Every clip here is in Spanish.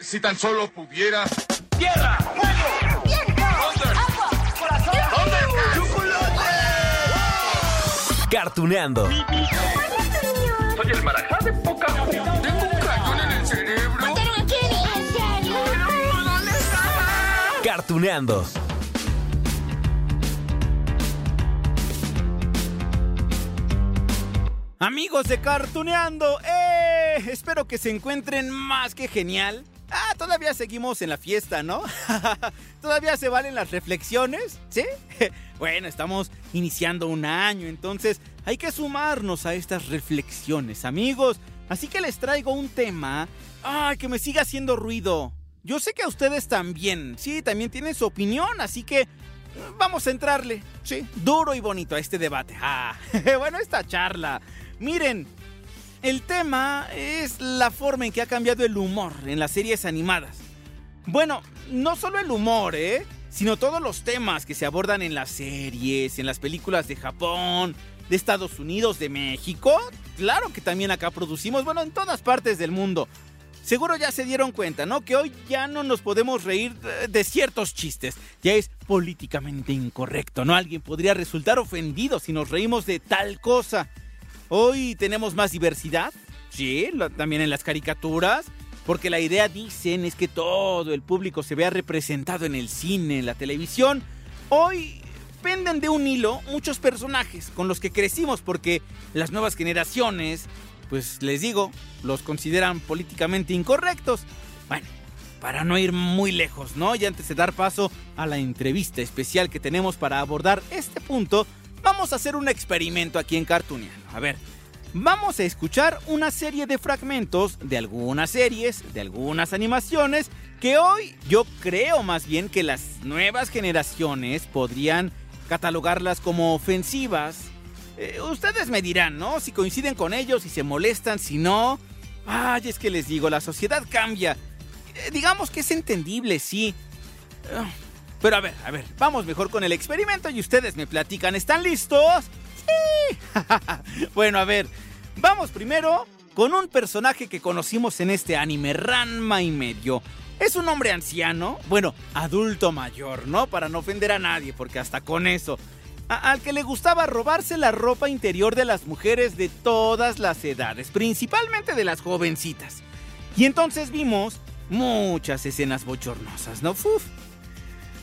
Si tan solo pudiera. ¡Tierra! ¡Fuego! ¡Viento! ¡Agua! ¡Corazón! ¡Chocolate! Cartuneando. Soy el marajá de poca Tengo un cañón en el cerebro. ¿Mataron a Kenny? ¿En serio? ¿Dónde está? Cartuneando. Amigos de Cartuneando, ¡eh! Espero que se encuentren más que genial. Ah, todavía seguimos en la fiesta, ¿no? ¿Todavía se valen las reflexiones? ¿Sí? bueno, estamos iniciando un año, entonces hay que sumarnos a estas reflexiones, amigos. Así que les traigo un tema. ¡Ay, que me siga haciendo ruido! Yo sé que a ustedes también, sí, también tienen su opinión, así que vamos a entrarle, sí, duro y bonito a este debate. Ah, bueno, esta charla. Miren, el tema es la forma en que ha cambiado el humor en las series animadas. Bueno, no solo el humor, ¿eh? Sino todos los temas que se abordan en las series, en las películas de Japón, de Estados Unidos, de México. Claro que también acá producimos, bueno, en todas partes del mundo. Seguro ya se dieron cuenta, ¿no? Que hoy ya no nos podemos reír de, ciertos chistes. Ya es políticamente incorrecto, ¿no? Alguien podría resultar ofendido si nos reímos de tal cosa. Hoy tenemos más diversidad, sí, también en las caricaturas, porque la idea, dicen, es que todo el público se vea representado en el cine, en la televisión. Hoy penden de un hilo muchos personajes con los que crecimos, porque las nuevas generaciones, pues les digo, los consideran políticamente incorrectos. Bueno, para no ir muy lejos, ¿no? Y antes de dar paso a la entrevista especial que tenemos para abordar este punto, vamos a hacer un experimento aquí en Cartooniano. A ver, vamos a escuchar una serie de fragmentos de algunas series, de algunas animaciones, que hoy yo creo más bien que las nuevas generaciones podrían catalogarlas como ofensivas. Eh, ustedes me dirán, ¿no? Si coinciden con ellos, si se molestan, si no. Ay, es que les digo, la sociedad cambia. Eh, digamos que es entendible, sí. Ah, Pero a ver, a ver, vamos mejor con el experimento y ustedes me platican. ¿Están listos? Sí. bueno, a ver, vamos primero con un personaje que conocimos en este anime, Ranma y medio. Es un hombre anciano, bueno, adulto mayor, ¿no? Para no ofender a nadie, porque hasta con eso. A- al que le gustaba robarse la ropa interior de las mujeres de todas las edades, principalmente de las jovencitas. Y entonces vimos muchas escenas bochornosas, ¿no? Uf.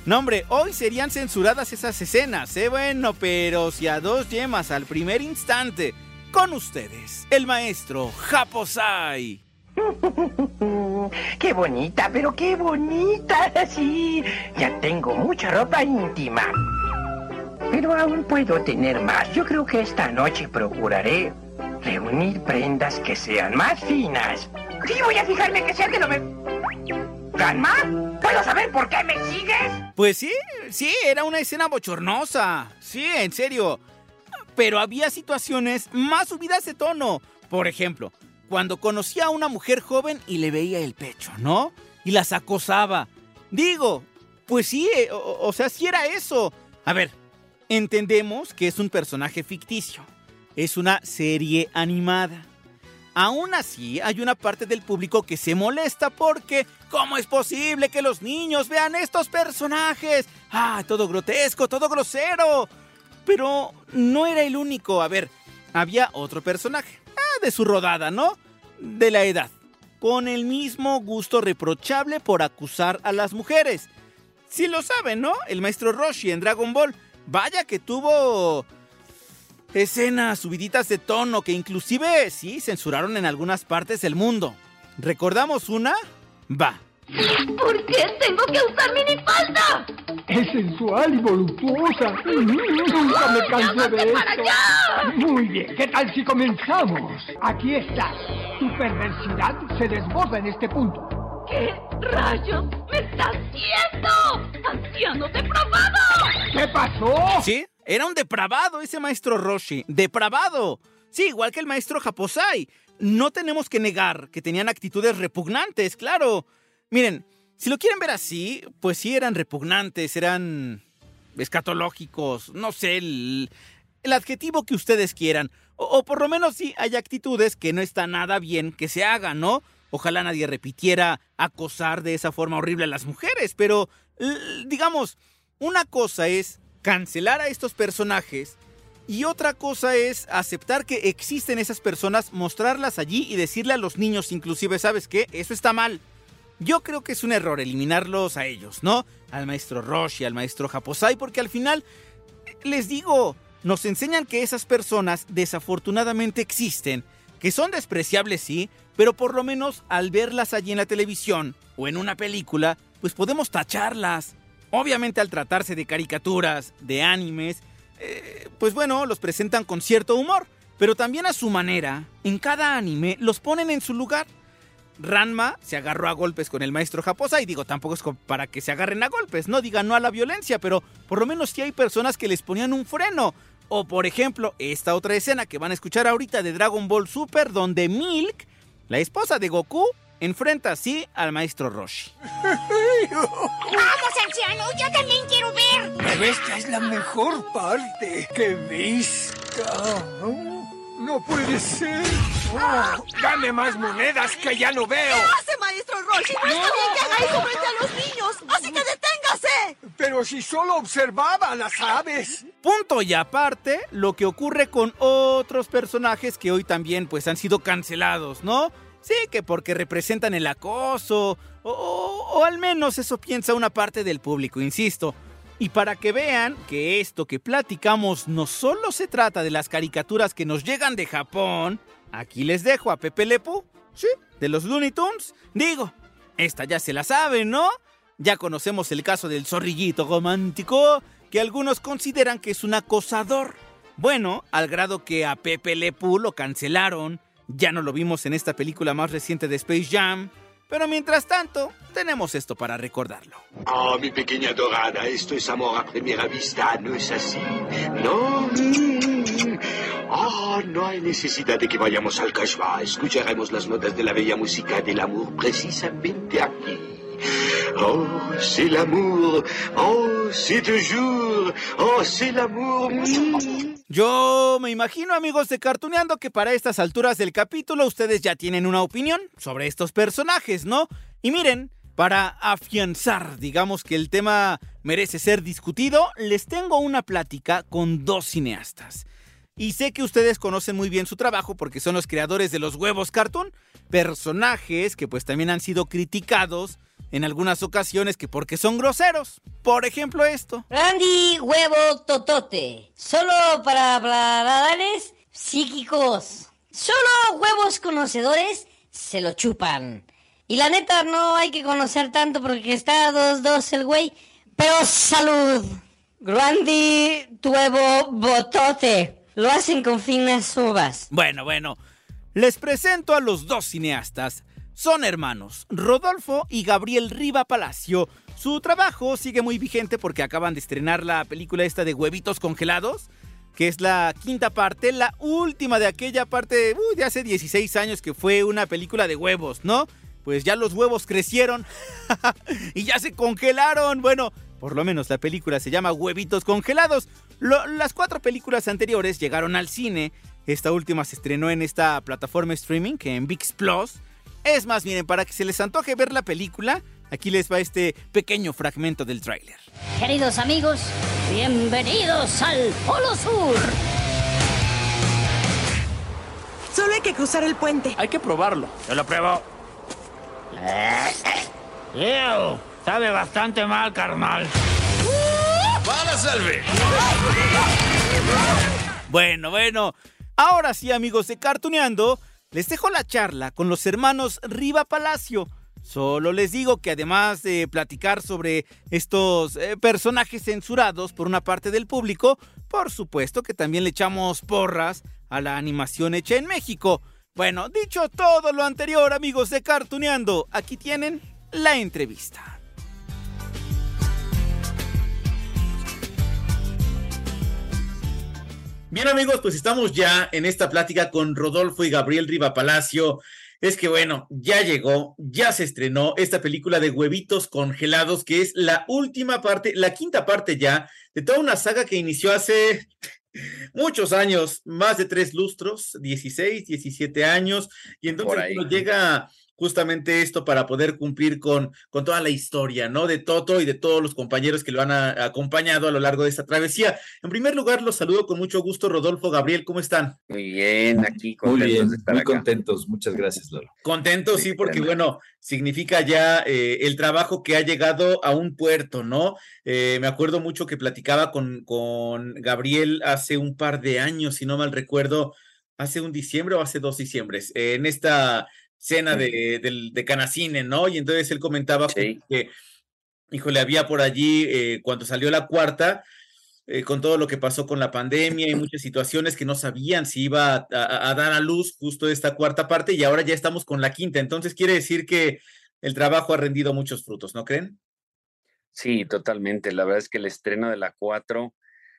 No, hombre, hoy serían censuradas esas escenas, ¿eh? Bueno, pero si a dos yemas al primer instante. Con ustedes, el maestro Japosai. Qué bonita, pero qué bonita. Sí, ya tengo mucha ropa íntima. Pero aún puedo tener más. Yo creo que esta noche procuraré reunir prendas que sean más finas. Sí, voy a fijarme que sea de lo me... ¿Calma? ¿Puedo saber por qué me sigues? Pues sí, sí, era una escena bochornosa. Sí, en serio. Pero había situaciones más subidas de tono. Por ejemplo, cuando conocía a una mujer joven y le veía el pecho, ¿no? Y las acosaba. Digo, pues sí, eh, o, o sea, sí era eso. A ver, entendemos que es un personaje ficticio. Es una serie animada. Aún así, hay una parte del público que se molesta porque ¿cómo es posible que los niños vean estos personajes? Ah, todo grotesco, todo grosero. Pero no era el único. A ver, había otro personaje. Ah, de su rodada, ¿no? De la edad. Con el mismo gusto reprochable por acusar a las mujeres. Sí lo saben, ¿no? El maestro Roshi en Dragon Ball. Vaya que tuvo escenas subiditas de tono que inclusive sí censuraron en algunas partes del mundo. ¿Recordamos una? Va. ¿Por qué tengo que usar minifalda? Es sensual y voluptuosa. Nunca me cansé de para esto. allá! Muy bien, ¿qué tal si comenzamos? Aquí estás. Tu perversidad se desborda en este punto. ¿Qué rayos me está haciendo? ¡Anciano depravado! ¿Qué pasó? ¿Sí? Era un depravado ese maestro Roshi. ¡Depravado! Sí, igual que el maestro Japosai. No tenemos que negar que tenían actitudes repugnantes, claro. Miren, si lo quieren ver así, pues sí eran repugnantes, eran escatológicos, no sé, el, adjetivo que ustedes quieran. O, o por lo menos sí hay actitudes que no está nada bien que se hagan, ¿no? Ojalá nadie repitiera acosar de esa forma horrible a las mujeres, pero digamos, una cosa es cancelar a estos personajes y otra cosa es aceptar que existen esas personas, mostrarlas allí y decirle a los niños inclusive, ¿sabes qué? Eso está mal. Yo creo que es un error eliminarlos a ellos, ¿no? Al maestro Roshi, al maestro Japosai, porque al final, les digo, nos enseñan que esas personas desafortunadamente existen, que son despreciables, sí, pero por lo menos al verlas allí en la televisión o en una película, pues podemos tacharlas. Obviamente al tratarse de caricaturas, de animes, eh, pues bueno, los presentan con cierto humor, pero también a su manera, en cada anime los ponen en su lugar. Ranma se agarró a golpes con el maestro Japosa y digo, tampoco es para que se agarren a golpes, no digan no a la violencia, pero por lo menos sí hay personas que les ponían un freno. O por ejemplo, esta otra escena que van a escuchar ahorita de Dragon Ball Super, donde Milk, la esposa de Goku, enfrenta así al maestro Roshi. ¡Vamos, anciano! ¡Yo también quiero ver! Pero esta es la mejor parte que he visto. No puede ser. Oh, dame más monedas que ya no veo. ¿Qué hace, maestro Roshi? No está bien que haga eso frente a los niños. Así que deténgase. Pero si solo observaba a las aves. Punto y aparte, lo que ocurre con otros personajes que hoy también pues han sido cancelados, ¿no? Sí, que porque representan el acoso, o, o, al menos eso piensa una parte del público, insisto. Y para que vean que esto que platicamos no solo se trata de las caricaturas que nos llegan de Japón, aquí les dejo a Pepe Lepu, sí, de los Looney Tunes. Digo, esta ya se la saben, ¿no? Ya conocemos el caso del zorrillito romántico, que algunos consideran que es un acosador. Bueno, al grado que a Pepe Lepu lo cancelaron ya no lo vimos en esta película más reciente de Space Jam, pero mientras tanto, tenemos esto para recordarlo. Oh, mi pequeña dorada, esto es amor a primera vista, ¿no es así? No. Oh, no hay necesidad de que vayamos al Kashba. Escucharemos las notas de la bella música del amor precisamente aquí. Oh, c'est l'amour. Oh, c'est toujours. Oh, c'est l'amour. Yo me imagino, amigos de Cartuneando, que para estas alturas del capítulo ustedes ya tienen una opinión sobre estos personajes, ¿no? Y miren, para afianzar, digamos que el tema merece ser discutido, les tengo una plática con dos cineastas. Y sé que ustedes conocen muy bien su trabajo porque son los creadores de los huevos cartoon, personajes que pues también han sido criticados en algunas ocasiones que porque son groseros. Por ejemplo esto. Randy Huevo Totote. Solo para hablarles psíquicos. Solo huevos conocedores se lo chupan. Y la neta no hay que conocer tanto porque está 2-2 el güey. Pero salud. Randy Huevo Botote. Lo hacen con finas uvas. Bueno, bueno. Les presento a los dos cineastas. Son hermanos, Rodolfo y Gabriel Riva Palacio. Su trabajo sigue muy vigente porque acaban de estrenar la película esta de huevitos congelados, que es la quinta parte, la última de aquella parte de hace 16 años que fue una película de huevos, ¿no? Pues ya los huevos crecieron y ya se congelaron. Bueno, por lo menos la película se llama Huevitos Congelados. las cuatro películas anteriores llegaron al cine. Esta última se estrenó en esta plataforma streaming, que en VIX Plus. Es más, miren, para que se les antoje ver la película, aquí les va este pequeño fragmento del tráiler. Queridos amigos, bienvenidos al Polo Sur. Solo hay que cruzar el puente. Hay que probarlo. Yo lo pruebo. Ew, sabe bastante mal, carnal. ¡Para, Salve! Bueno, bueno. Ahora sí, amigos de Cartuneando, les dejo la charla con los hermanos Riva Palacio. Solo les digo que además de platicar sobre estos eh, personajes censurados por una parte del público, por supuesto que también le echamos porras a la animación hecha en México. Bueno, dicho todo lo anterior, amigos de Cartuneando, aquí tienen la entrevista. Bien amigos, pues estamos ya en esta plática con Rodolfo y Gabriel Riva Palacio. Es que bueno, ya llegó, ya se estrenó esta película de huevitos congelados, que es la última parte, la quinta parte ya, de toda una saga que inició hace muchos años, más de tres lustros, 16, 17 años, y entonces llega justamente esto para poder cumplir con, con toda la historia, ¿no? De Toto y de todos los compañeros que lo han acompañado a lo largo de esta travesía. En primer lugar, los saludo con mucho gusto, Rodolfo, Gabriel, ¿cómo están? Muy bien, aquí contentos muy bien, de estar muy contentos, muchas gracias, Lolo. Contentos, sí, porque bueno, significa ya eh, el trabajo que ha llegado a un puerto, ¿no? Eh, me acuerdo mucho que platicaba con, con Gabriel hace un par de años, si no mal recuerdo, hace un diciembre o hace dos diciembres, en esta cena de, de, Canacine, ¿no? Y entonces él comentaba que, híjole, había por allí, eh, cuando salió la cuarta, eh, con todo lo que pasó con la pandemia y muchas situaciones que no sabían si iba a, dar a luz justo esta cuarta parte y ahora ya estamos con la quinta. Entonces quiere decir que el trabajo ha rendido muchos frutos, ¿no creen? Sí, totalmente. La verdad es que el estreno de la cuatro,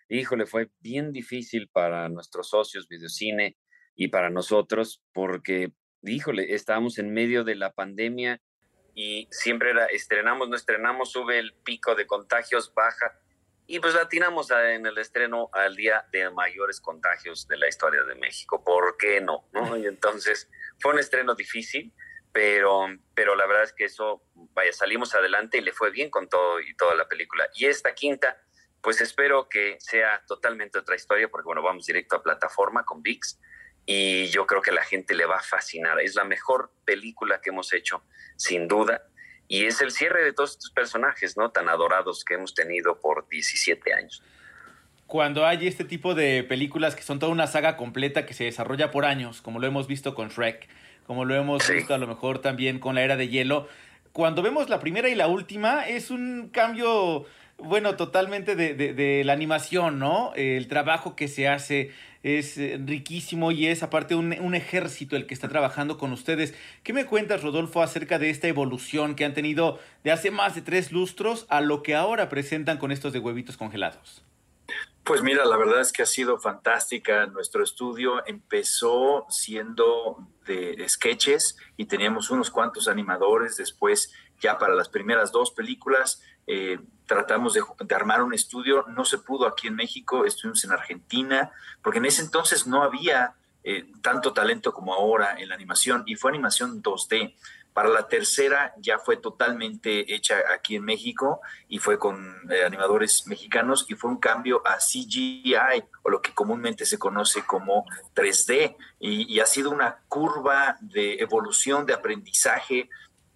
híjole, fue bien difícil para nuestros socios Videocine y para nosotros porque híjole, estábamos en medio de la pandemia y siempre era, estrenamos, no estrenamos, sube el pico de contagios, baja, y pues latinamos en el estreno al día de mayores contagios de la historia de México. ¿Por qué no? ¿no? Y entonces fue un estreno difícil, pero, pero la verdad es que eso, vaya, salimos adelante y le fue bien con todo y toda la película. Y esta quinta, pues espero que sea totalmente otra historia, porque bueno, vamos directo a plataforma con VIX y yo creo que a la gente le va a fascinar. Es la mejor película que hemos hecho, sin duda, y es el cierre de todos estos personajes, ¿no? Tan adorados que hemos tenido por 17 años. Cuando hay este tipo de películas que son toda una saga completa que se desarrolla por años, como lo hemos visto con Shrek, como lo hemos visto a lo mejor también con la Era de Hielo, cuando vemos la primera y la última es un cambio, bueno, totalmente de, de la animación, ¿no? El trabajo que se hace, es eh, riquísimo y es aparte un, un, ejército el que está trabajando con ustedes. ¿Qué me cuentas, Rodolfo, acerca de esta evolución que han tenido de hace más de tres lustros a lo que ahora presentan con estos de huevitos congelados? Pues mira, la verdad es que ha sido fantástica. Nuestro estudio empezó siendo de sketches y teníamos unos cuantos animadores. Después, ya para las primeras dos películas, eh, tratamos de, armar un estudio, no se pudo aquí en México, estuvimos en Argentina, porque en ese entonces no había eh, tanto talento como ahora en la animación y fue animación 2D. Para la tercera ya fue totalmente hecha aquí en México y fue con eh, animadores mexicanos y fue un cambio a CGI o lo que comúnmente se conoce como 3D y, y ha sido una curva de evolución, de aprendizaje,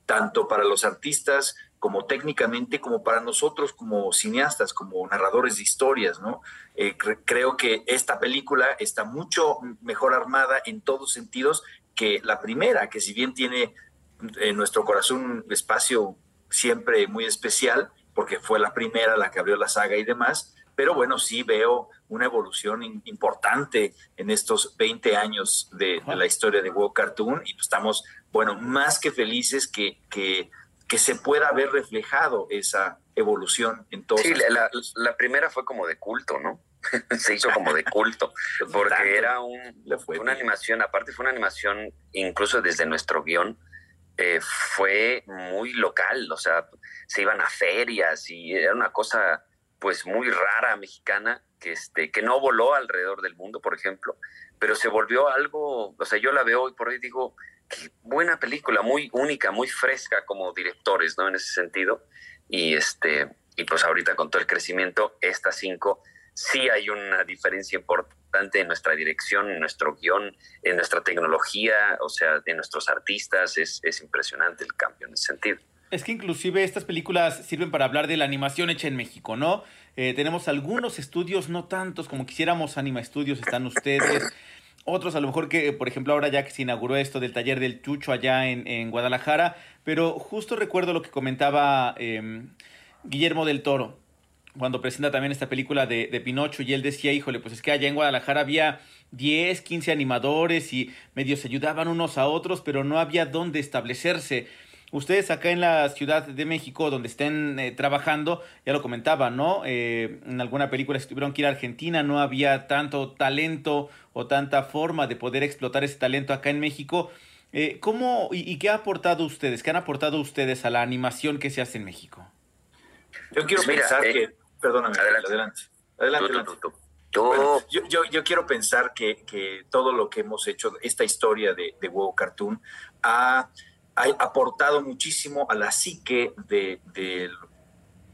tanto para los artistas como técnicamente, como para nosotros como cineastas, como narradores de historias, ¿no? Eh, creo que esta película está mucho mejor armada en todos sentidos que la primera, que si bien tiene en nuestro corazón un espacio siempre muy especial, porque fue la primera la que abrió la saga y demás, pero bueno, sí veo una evolución importante en estos 20 años de, la historia de World Cartoon y pues estamos, bueno, más que felices que, que que se pueda ver reflejado esa evolución en todo. Sí, la, primera fue como de culto, ¿no? se hizo como de culto, porque era un, una animación, aparte fue una animación, incluso desde nuestro guion, eh, fue muy local, o sea, se iban a ferias y era una cosa pues muy rara mexicana que, este, que no voló alrededor del mundo, por ejemplo, pero se volvió algo, o sea, yo la veo hoy por hoy digo, qué buena película, muy única, muy fresca como directores, ¿no? En ese sentido. Y este, y pues ahorita con todo el crecimiento, estas cinco, sí hay una diferencia importante en nuestra dirección, en nuestro guion, en nuestra tecnología, o sea, de nuestros artistas. Es, es impresionante el cambio en ese sentido. Es que inclusive estas películas sirven para hablar de la animación hecha en México, ¿no? Eh, tenemos algunos estudios, no tantos como quisiéramos, Anima Estudios, están ustedes. Otros a lo mejor que, por ejemplo, ahora ya que se inauguró esto del taller del Chucho allá en, Guadalajara, pero justo recuerdo lo que comentaba em, Guillermo del Toro cuando presenta también esta película de, de, Pinocho y él decía, híjole, pues es que allá en Guadalajara había 10, 15 animadores y medios se ayudaban unos a otros, pero no había dónde establecerse. Ustedes acá en la Ciudad de México, donde estén eh, trabajando, ya lo comentaba, ¿no? Eh, en alguna película si tuvieron que ir a Argentina, no había tanto talento o tanta forma de poder explotar ese talento acá en México. Eh, ¿Cómo y, qué ha aportado ustedes? ¿Qué han aportado ustedes a la animación que se hace en México? Yo quiero pensar que... Perdóname, adelante. Adelante. yo, yo, yo, quiero pensar que, que, todo lo que hemos hecho, esta historia de, de Cartoon, ha ha aportado muchísimo a la psique de, de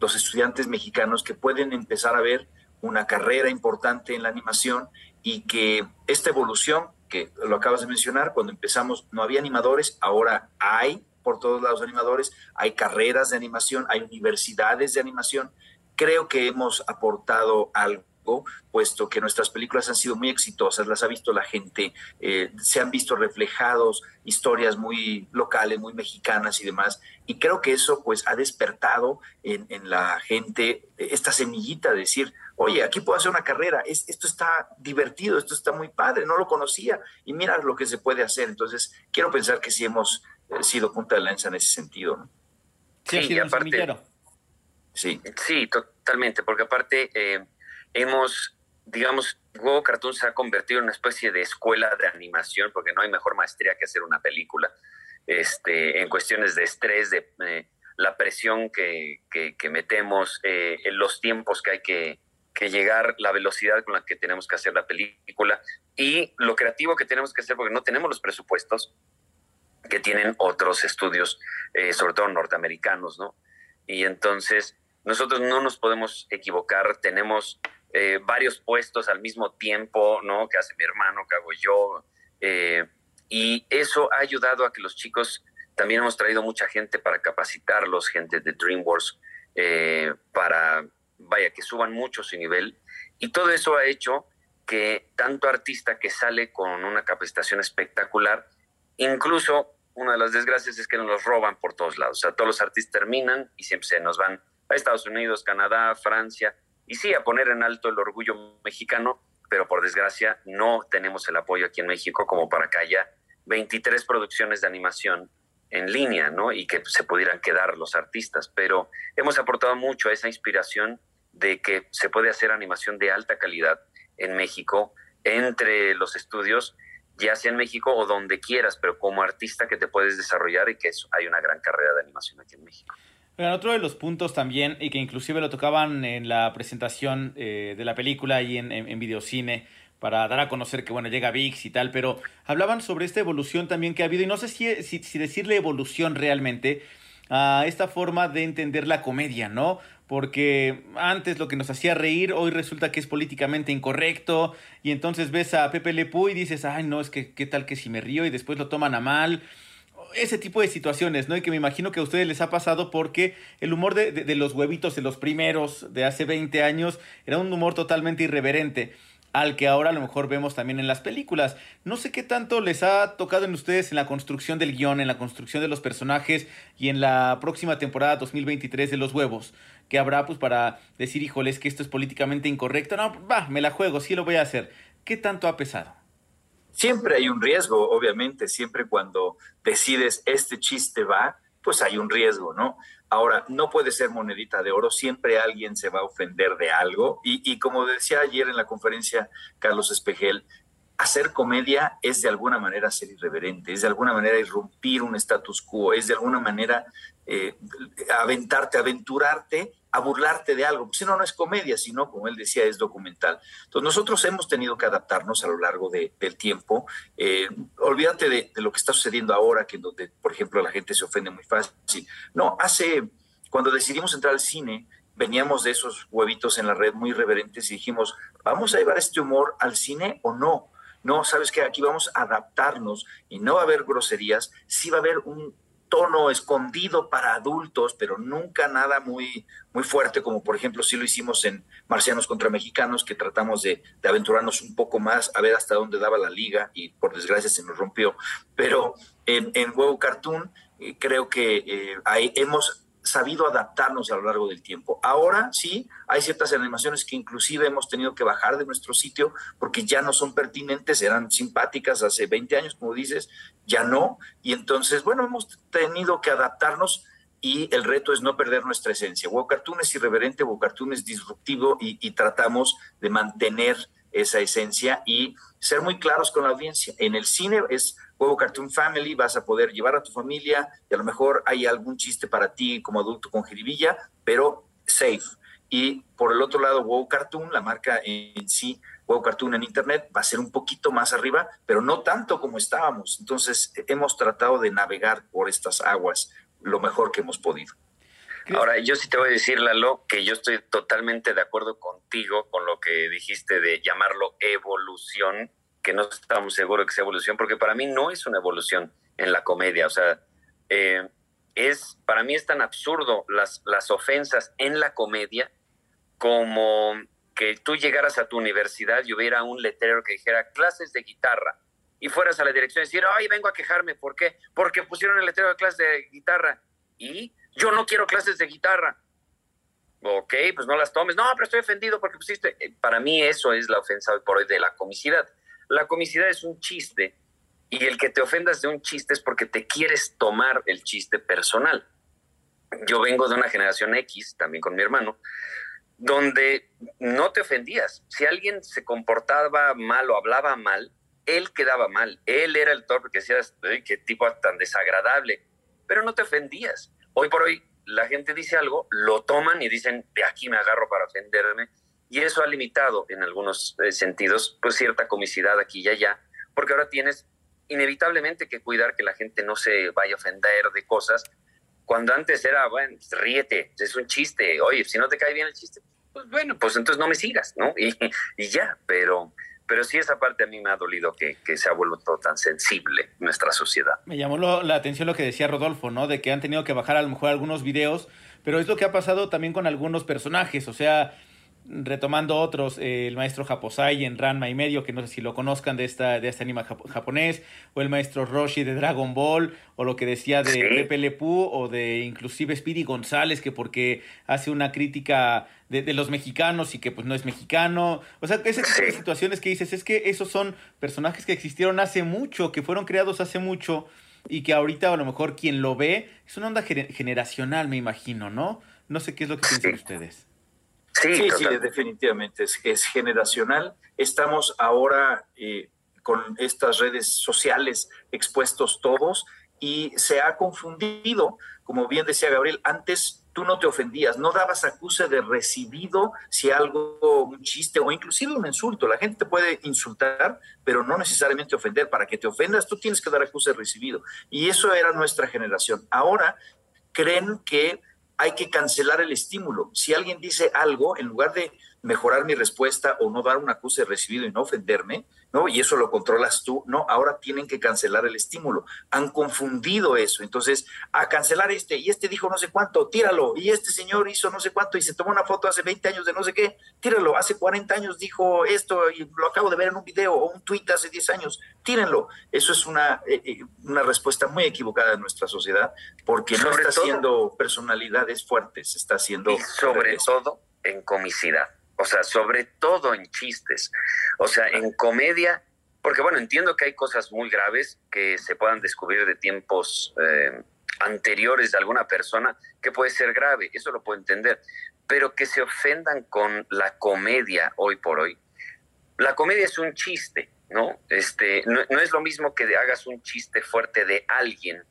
los estudiantes mexicanos que pueden empezar a ver una carrera importante en la animación y que esta evolución, que lo acabas de mencionar, cuando empezamos no había animadores, ahora hay por todos lados animadores, hay carreras de animación, hay universidades de animación. Creo que hemos aportado algo puesto que nuestras películas han sido muy exitosas, las ha visto la gente, eh, se han visto reflejados historias muy locales, muy mexicanas y demás. Y creo que eso pues ha despertado en, la gente esta semillita de decir, oye, aquí puedo hacer una carrera, esto está divertido, esto está muy padre, no lo conocía y mira lo que se puede hacer. Entonces, quiero pensar que sí hemos eh, sido punta de lanza en ese sentido. ¿no? Sí, aparte... Sí. sí, totalmente, porque aparte... Eh, hemos, digamos, Huevo Cartoon se ha convertido en una especie de escuela de animación, porque no hay mejor maestría que hacer una película, este, en cuestiones de estrés, de eh, la presión que, que, metemos, eh, en los tiempos que hay que, que llegar, la velocidad con la que tenemos que hacer la película y lo creativo que tenemos que hacer, porque no tenemos los presupuestos que tienen otros estudios, eh, sobre todo norteamericanos, ¿no? Y entonces nosotros no nos podemos equivocar, tenemos eh, varios puestos al mismo tiempo, ¿no? Que hace mi hermano, que hago yo. Eh, y eso ha ayudado a que los chicos, también hemos traído mucha gente para capacitarlos, gente de DreamWorks, eh, para, vaya, que suban mucho su nivel. Y todo eso ha hecho que tanto artista que sale con una capacitación espectacular, incluso una de las desgracias es que nos los roban por todos lados. O sea, todos los artistas terminan y siempre se nos van a Estados Unidos, Canadá, Francia, y sí, a poner en alto el orgullo mexicano, pero por desgracia no tenemos el apoyo aquí en México como para que haya 23 producciones de animación en línea, ¿no? Y que se pudieran quedar los artistas, pero hemos aportado mucho a esa inspiración de que se puede hacer animación de alta calidad en México, entre los estudios, ya sea en México o donde quieras, pero como artista que te puedes desarrollar y que hay una gran carrera de animación aquí en México otro de los puntos también, y que inclusive lo tocaban en la presentación eh, de la película y en, en, videocine, para dar a conocer que, bueno, llega VIX y tal, pero hablaban sobre esta evolución también que ha habido, y no sé si, si, decirle evolución realmente, a esta forma de entender la comedia, ¿no? Porque antes lo que nos hacía reír, hoy resulta que es políticamente incorrecto, y entonces ves a Pepe Le y dices, ay, no, es que qué tal que si me río, y después lo toman a mal ese tipo de situaciones, ¿no? Y que me imagino que a ustedes les ha pasado porque el humor de, los huevitos de los primeros de hace 20 años era un humor totalmente irreverente al que ahora a lo mejor vemos también en las películas. No sé qué tanto les ha tocado en ustedes en la construcción del guion, en la construcción de los personajes y en la próxima temporada 2023 de Los Huevos, que habrá pues para decir, híjoles, que esto es políticamente incorrecto. No, va, me la juego, sí lo voy a hacer. ¿Qué tanto ha pesado? Siempre hay un riesgo, obviamente, siempre cuando decides este chiste va, pues hay un riesgo, ¿no? Ahora, no puede ser monedita de oro, siempre alguien se va a ofender de algo. Y, como decía ayer en la conferencia Carlos Espejel, hacer comedia es de alguna manera ser irreverente, es de alguna manera irrumpir un status quo, es de alguna manera eh, aventarte, aventurarte a burlarte de algo. Si no, no es comedia, sino, como él decía, es documental. Entonces, nosotros hemos tenido que adaptarnos a lo largo del tiempo. Eh, olvídate de, lo que está sucediendo ahora, que donde, por ejemplo, la gente se ofende muy fácil. No, hace, cuando decidimos entrar al cine, veníamos de esos huevitos en la red muy reverentes y dijimos, ¿vamos a llevar este humor al cine o no? No, sabes que aquí vamos a adaptarnos y no va a haber groserías, sí va a haber un, tono escondido para adultos, pero nunca nada muy, muy fuerte, como por ejemplo si lo hicimos en Marcianos contra Mexicanos, que tratamos de, aventurarnos un poco más, a ver hasta dónde daba la liga y por desgracia se nos rompió. Pero en, en Huevo Cartoon eh, creo que eh, ahí hemos sabido adaptarnos a lo largo del tiempo. Ahora sí, hay ciertas animaciones que inclusive hemos tenido que bajar de nuestro sitio porque ya no son pertinentes, eran simpáticas hace 20 años, como dices, ya no. Y entonces, bueno, hemos tenido que adaptarnos y el reto es no perder nuestra esencia. Wow Cartoon es irreverente, Wow Cartoon es disruptivo y, y tratamos de mantener esa esencia y ser muy claros con la audiencia. En el cine es Huevo Cartoon Family, vas a poder llevar a tu familia y a lo mejor hay algún chiste para ti como adulto con jiribilla, pero safe. y por el otro lado, Wow Cartoon, la marca en sí, Wow Cartoon en Internet, va a ser un poquito más arriba, pero no tanto como estábamos. Entonces, hemos tratado de navegar por estas aguas lo mejor que hemos podido. Ahora, yo sí te voy a decir, Lalo, que yo estoy totalmente de acuerdo contigo con lo que dijiste de llamarlo evolución, que no estamos seguros que sea evolución, porque para mí no es una evolución en la comedia. O sea, eh, es, para mí es tan absurdo las, las ofensas en la comedia como que tú llegaras a tu universidad y hubiera un letrero que dijera clases de guitarra y fueras a la dirección y decir, ay, vengo a quejarme, ¿por qué? Porque pusieron el letrero de clases de guitarra y yo no quiero clases de guitarra. Ok, pues no las tomes. No, pero estoy ofendido porque pusiste. Eh, para mí eso es la ofensa hoy por hoy de la comicidad. La comicidad es un chiste y el que te ofendas de un chiste es porque te quieres tomar el chiste personal. Yo vengo de una generación X, también con mi hermano, donde no te ofendías. Si alguien se comportaba mal o hablaba mal, él quedaba mal. Él era el torpe que decías, qué tipo tan desagradable. Pero no te ofendías. Hoy por hoy la gente dice algo, lo toman y dicen, de aquí me agarro para ofenderme. Y eso ha limitado en algunos eh, sentidos, pues cierta comicidad aquí y allá, porque ahora tienes inevitablemente que cuidar que la gente no se vaya a ofender de cosas, cuando antes era, bueno, pues, ríete, es un chiste, oye, si no te cae bien el chiste, pues bueno, pues entonces no me sigas, ¿no? Y, y ya, pero pero sí esa parte a mí me ha dolido que, se ha vuelto tan sensible nuestra sociedad. Me llamó la atención lo que decía Rodolfo, ¿no? De que han tenido que bajar a lo mejor algunos videos, pero es lo que ha pasado también con algunos personajes, o sea, retomando otros, eh, el maestro Japosai en Ranma y medio, que no sé si lo conozcan de esta de este anime japonés, o el maestro Roshi de Dragon Ball, o lo que decía de Pepe Le o de inclusive Speedy González, que porque hace una crítica de, los mexicanos y que pues no es mexicano. O sea, ese tipo de situaciones que dices, es que esos son personajes que existieron hace mucho, que fueron creados hace mucho y que ahorita a lo mejor quien lo ve es una onda generacional, me imagino, ¿no? No sé qué es lo que piensan ustedes. Sí, sí, definitivamente es, es, generacional. Estamos ahora eh, con estas redes sociales expuestos todos y se ha confundido, como bien decía Gabriel, antes tú no te ofendías, no dabas acuse de recibido si algo, un chiste o inclusive un insulto. La gente te puede insultar, pero no necesariamente ofender. Para que te ofendas, tú tienes que dar acuse de recibido. Y eso era nuestra generación. Ahora creen que hay que cancelar el estímulo. Si alguien dice algo, en lugar de mejorar mi respuesta o no dar un acuse recibido y no ofenderme, ¿no? Y eso lo controlas tú, no, ahora tienen que cancelar el estímulo. Han confundido eso. Entonces, a cancelar este, y este dijo no sé cuánto, tíralo, y este señor hizo no sé cuánto y se tomó una foto hace 20 años de no sé qué, tíralo, hace 40 años dijo esto y lo acabo de ver en un video o un tuit hace 10 años, tírenlo. Eso es una, eh, eh, una respuesta muy equivocada de nuestra sociedad porque no está haciendo personalidades fuertes, está haciendo... sobre todo en comicidad o sea, sobre todo en chistes, o sea, en comedia, porque bueno, entiendo que hay cosas muy graves que se puedan descubrir de tiempos eh, anteriores de alguna persona que puede ser grave, eso lo puedo entender, pero que se ofendan con la comedia hoy por hoy. La comedia es un chiste, ¿no? Este, no, es lo mismo que hagas un chiste fuerte de alguien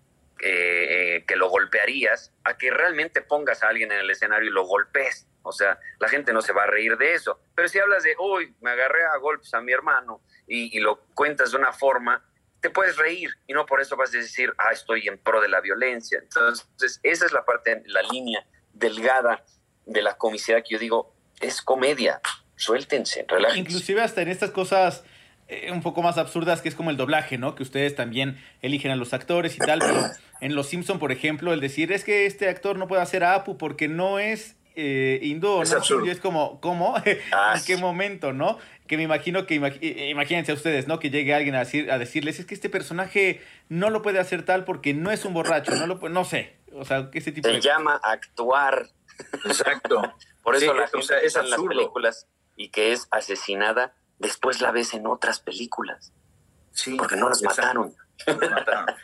eh, que lo golpearías a que realmente pongas a alguien en el escenario y lo golpees. O sea, la gente no se va a reír de eso. Pero si hablas de, uy, me agarré a golpes a mi hermano y, lo cuentas de una forma, te puedes reír y no por eso vas a decir, ah, estoy en pro de la violencia. Entonces, esa es la parte, la línea delgada de la comicidad que yo digo, es comedia, suéltense, relájense. Inclusive hasta en estas cosas eh, un poco más absurdas que es como el doblaje, ¿no? Que ustedes también eligen a los actores y tal, pero en Los Simpson, por ejemplo, el decir es que este actor no puede hacer a Apu porque no es eh, hindú, es ¿no? Y es como, ¿cómo? Ah, ¿En qué momento, no? Que me imagino que, eh, imagínense a ustedes, ¿no? Que llegue alguien a, decir, a decirles, es que este personaje no lo puede hacer tal porque no es un borracho, no lo no sé. O sea, que ese tipo Se llama actuar. Exacto. Por eso la gente es en las películas y que es asesinada, después la ves en otras películas. Sí. Porque no las mataron.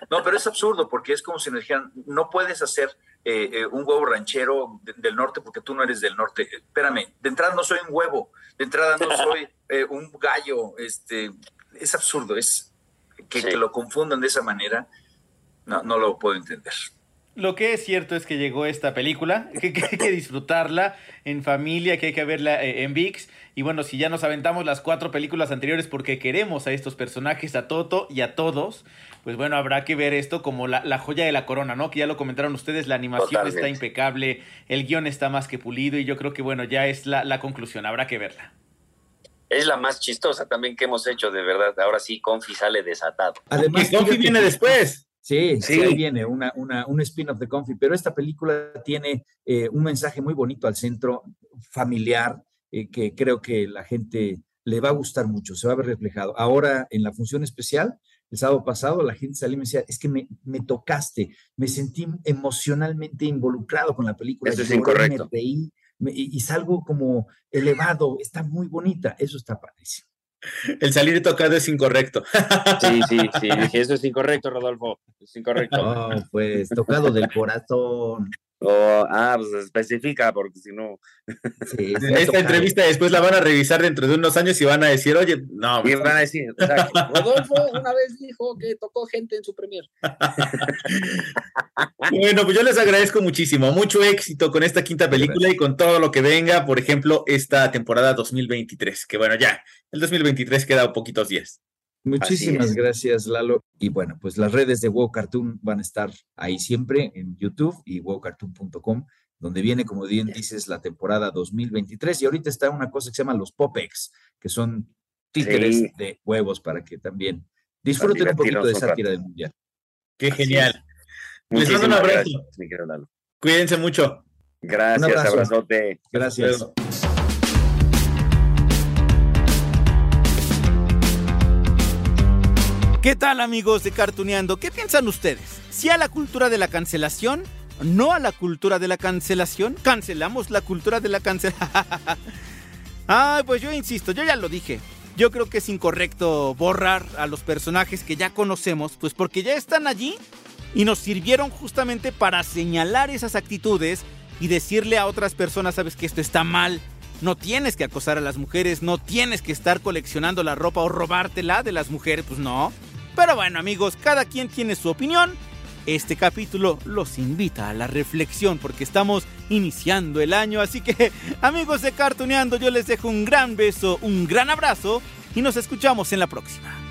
No, pero es absurdo porque es como si nos dijeran, no puedes hacer eh, eh, un huevo ranchero del norte porque tú no eres del norte. Espérame, de entrada no soy un huevo, de entrada no soy eh, un gallo. Este, es absurdo, es que, lo confundan de esa manera, no, no lo puedo entender. Lo que es cierto es que llegó esta película, que, hay que disfrutarla en familia, que hay que verla eh, en VIX. Y bueno, si ya nos aventamos las cuatro películas anteriores porque queremos a estos personajes, a Toto y a todos, pues bueno, habrá que ver esto como la, joya de la corona, ¿no? Que ya lo comentaron ustedes, la animación está impecable, el guion está más que pulido y yo creo que bueno, ya es la, conclusión, habrá que verla. Es la más chistosa también que hemos hecho, de verdad. Ahora sí, Confi sale desatado. Además, Confi viene después. Sí, sí, ahí viene una, una, un spin-off de Confi, pero esta película tiene eh, un mensaje muy bonito al centro familiar eh, que creo que la gente le va a gustar mucho, se va a ver reflejado. Ahora, en la función especial, el sábado pasado, la gente salió y me decía, es que me, me tocaste, me sentí emocionalmente involucrado con la película. Eso es incorrecto. y, y, salgo como elevado, está muy bonita, eso está padrísimo. El salir tocado es incorrecto. Sí, sí, sí, dije, eso es incorrecto, Rodolfo, es incorrecto. No, pues tocado del corazón. Oh, ah, pues especifica, porque si no. Esta entrevista después la van a revisar dentro de unos años y van a decir, oye, no. Y pues, van a decir, Rodolfo una vez dijo que tocó gente en su premier. bueno, pues yo les agradezco muchísimo. Mucho éxito con esta quinta película y con todo lo que venga. Por ejemplo, esta temporada 2023, que bueno, ya, el 2023 queda poquitos días. Muchísimas gracias, Lalo. Y bueno, pues las redes de Wow Cartoon van a estar ahí siempre en YouTube y wowcartoon.com, donde viene, como bien dices, la temporada 2023. Y ahorita está una cosa que se llama los Popex, que son títeres de huevos para que también disfruten un poquito de sátira del mundial. Qué genial. Les mando un abrazo. Cuídense mucho. Gracias, abrazote. Gracias. ¿Qué tal amigos de Cartuneando? ¿Qué piensan ustedes? ¿Si a la cultura de la cancelación? ¿No a la cultura de la cancelación? ¿Cancelamos la cultura de la cancelación? Ay, pues yo insisto, yo ya lo dije. Yo creo que es incorrecto borrar a los personajes que ya conocemos, pues porque ya están allí y nos sirvieron justamente para señalar esas actitudes y decirle a otras personas, sabes que esto está mal, no tienes que acosar a las mujeres, no tienes que estar coleccionando la ropa o robártela de las mujeres, pues no. Pero bueno amigos, cada quien tiene su opinión. Este capítulo los invita a la reflexión porque estamos iniciando el año. Así que amigos de Cartuneando, yo les dejo un gran beso, un gran abrazo y nos escuchamos en la próxima.